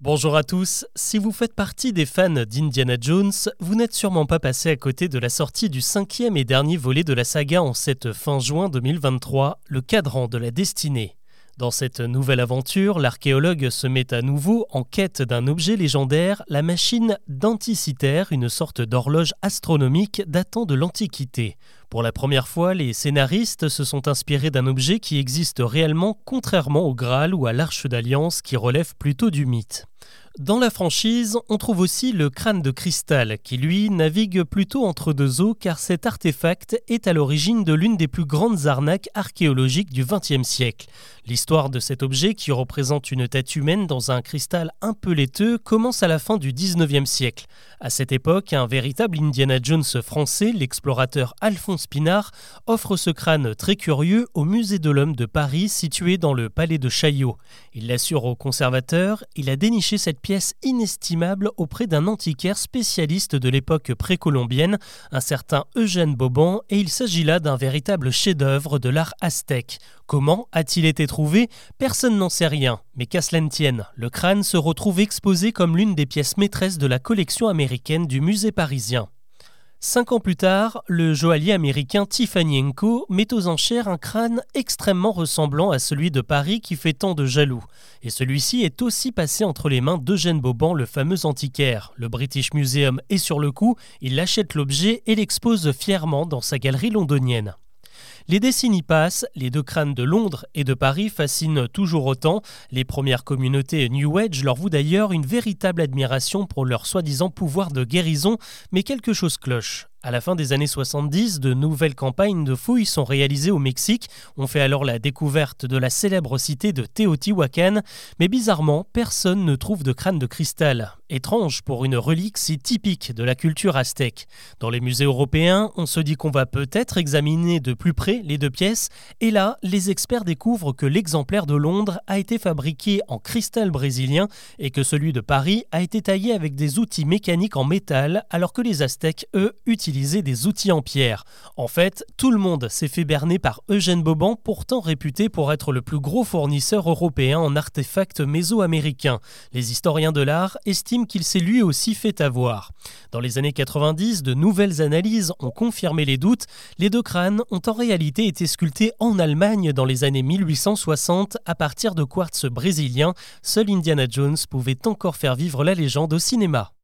Bonjour à tous, si vous faites partie des fans d'Indiana Jones, vous n'êtes sûrement pas passé à côté de la sortie du cinquième et dernier volet de la saga en cette fin juin 2023, le cadran de la destinée. Dans cette nouvelle aventure, l'archéologue se met à nouveau en quête d'un objet légendaire, la machine d'Anticitaire, une sorte d'horloge astronomique datant de l'Antiquité. Pour la première fois, les scénaristes se sont inspirés d'un objet qui existe réellement, contrairement au Graal ou à l'Arche d'Alliance qui relève plutôt du mythe. Dans la franchise, on trouve aussi le crâne de cristal, qui lui navigue plutôt entre deux eaux car cet artefact est à l'origine de l'une des plus grandes arnaques archéologiques du XXe siècle. L'histoire de cet objet, qui représente une tête humaine dans un cristal un peu laiteux, commence à la fin du XIXe siècle. À cette époque, un véritable Indiana Jones français, l'explorateur Alphonse Pinard, offre ce crâne très curieux au Musée de l'Homme de Paris, situé dans le palais de Chaillot. Il l'assure au conservateur, il a déniché cette pièce inestimable auprès d'un antiquaire spécialiste de l'époque précolombienne, un certain Eugène Boban, et il s'agit là d'un véritable chef-d'œuvre de l'art aztèque. Comment a-t-il été trouvé? Personne n'en sait rien, mais qu'à cela ne tienne, le crâne se retrouve exposé comme l'une des pièces maîtresses de la collection américaine du musée parisien. Cinq ans plus tard, le joaillier américain Tiffany Co met aux enchères un crâne extrêmement ressemblant à celui de Paris qui fait tant de jaloux. Et celui-ci est aussi passé entre les mains d'Eugène Boban, le fameux antiquaire. Le British Museum est sur le coup, il achète l'objet et l'expose fièrement dans sa galerie londonienne. Les décennies passent, les deux crânes de Londres et de Paris fascinent toujours autant. Les premières communautés New Age leur vouent d'ailleurs une véritable admiration pour leur soi-disant pouvoir de guérison, mais quelque chose cloche. À la fin des années 70, de nouvelles campagnes de fouilles sont réalisées au Mexique. On fait alors la découverte de la célèbre cité de Teotihuacan, mais bizarrement, personne ne trouve de crâne de cristal. Étrange pour une relique si typique de la culture aztèque. Dans les musées européens, on se dit qu'on va peut-être examiner de plus près les deux pièces, et là, les experts découvrent que l'exemplaire de Londres a été fabriqué en cristal brésilien et que celui de Paris a été taillé avec des outils mécaniques en métal, alors que les Aztèques, eux, utilisent des outils en pierre. En fait, tout le monde s'est fait berner par Eugène Boban, pourtant réputé pour être le plus gros fournisseur européen en artefacts mésoaméricains. Les historiens de l'art estiment qu'il s'est lui aussi fait avoir. Dans les années 90, de nouvelles analyses ont confirmé les doutes. Les deux crânes ont en réalité été sculptés en Allemagne dans les années 1860 à partir de quartz brésilien. Seul Indiana Jones pouvait encore faire vivre la légende au cinéma.